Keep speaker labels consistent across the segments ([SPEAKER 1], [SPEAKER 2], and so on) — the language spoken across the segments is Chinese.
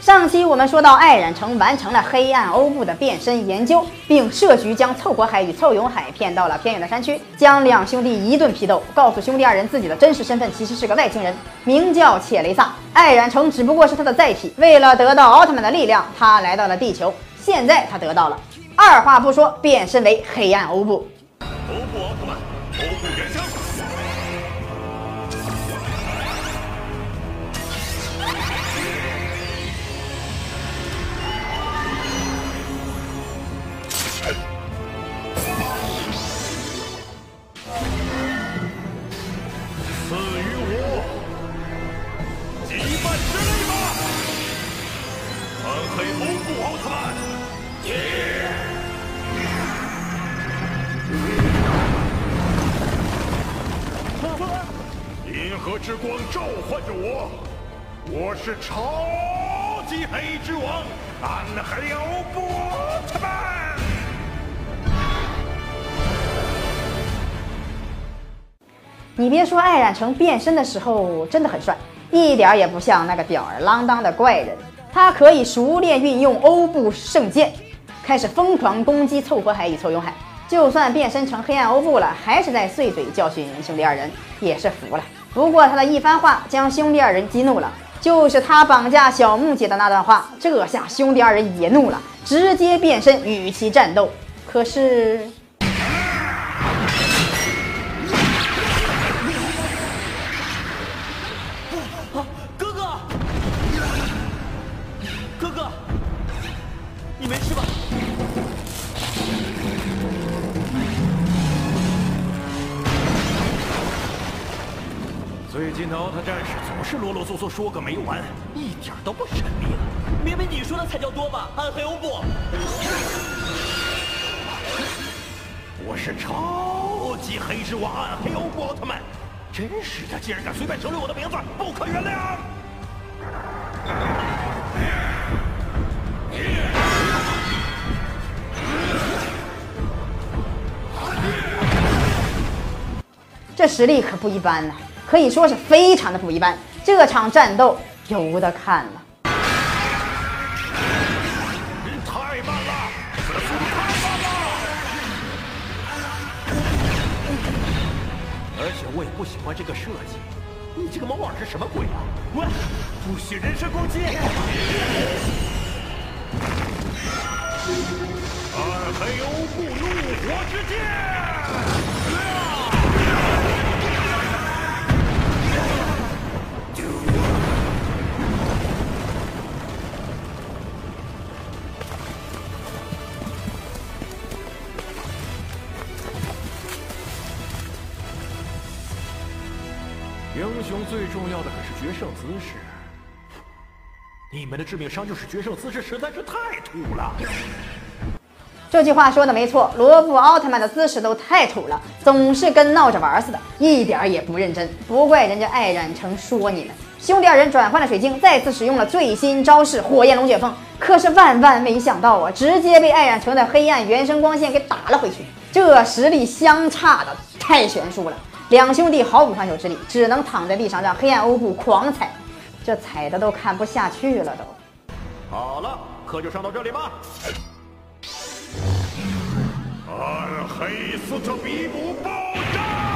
[SPEAKER 1] 上期我们说到，艾染城完成了黑暗欧布的变身研究，并设局将凑活海与凑勇海骗到了偏远的山区，将两兄弟一顿批斗，告诉兄弟二人自己的真实身份其实是个外星人，名叫切雷萨。艾染城只不过是他的载体，为了得到奥特曼的力量，他来到了地球。现在他得到了，二话不说，变身为黑暗欧布。
[SPEAKER 2] 欧布奥特曼，欧布之光召唤着我，我是超级黑之王暗黑欧布奥特曼。
[SPEAKER 1] 你别说，艾染城变身的时候真的很帅，一点也不像那个吊儿郎当的怪人。他可以熟练运用欧布圣剑，开始疯狂攻击凑合海与凑勇海。就算变身成黑暗欧布了，还是在碎嘴教训兄弟二人，也是服了。不过他的一番话将兄弟二人激怒了，就是他绑架小木姐的那段话。这下兄弟二人也怒了，直接变身与其战斗。可是。
[SPEAKER 3] 哥哥，哥哥，你没事吧？
[SPEAKER 2] 最近的奥特战士总是啰啰嗦嗦说个没完，一点都不神秘了。
[SPEAKER 3] 明明你说的才叫多吧，暗黑欧布。
[SPEAKER 2] 我是超级黑之王暗黑欧布奥特曼，真是的，竟然敢随便省略我的名字，不可原谅！
[SPEAKER 1] 这实力可不一般呐、可以说是非常的不一般。这场战斗有得看了。
[SPEAKER 2] 太慢了，这速度太慢了！而且我也不喜欢这个设计。你这个猫耳是什么鬼啊？喂，不许人身攻击！二黑欧布怒火之剑！英雄最重要的可是决胜姿势。你们的致命伤就是决胜姿势实在是太土了。
[SPEAKER 1] 这句话说的没错，罗布奥特曼的姿势都太土了，总是跟闹着玩似的，一点也不认真。不怪人家艾染城说你们。兄弟二人转换了水晶，再次使用了最新招式火焰龙卷风。可是万万没想到啊，直接被艾染城的黑暗原生光线给打了回去。这实力相差的太悬殊了，两兄弟毫无还手之力，只能躺在地上让黑暗欧布狂踩，这踩的都看不下去了都。
[SPEAKER 2] 好了，课就上到这里吧。暗黑斯特比姆爆炸！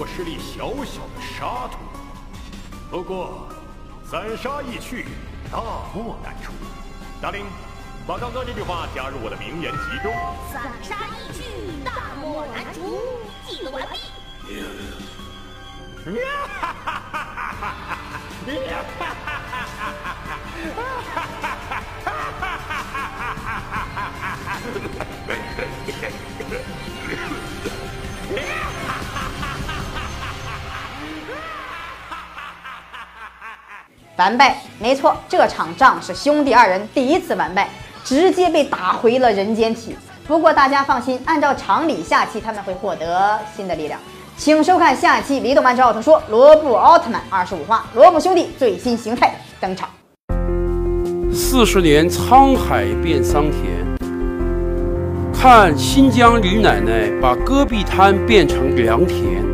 [SPEAKER 2] 过是粒小小的沙土，不过散沙易去，大漠难除。达令，把刚刚这句话加入我的名言集中。
[SPEAKER 4] 散沙易去，大漠难除。记录完毕。
[SPEAKER 1] 完败，没错，这场仗是兄弟二人第一次完败，直接被打回了人间体。不过大家放心，按照常理，下期他们会获得新的力量。请收看下期《李动漫之奥特说》罗布奥特曼二十五话，罗布兄弟最新形态登场。
[SPEAKER 5] 四十年沧海变桑田，看新疆李奶奶把戈壁滩变成良田。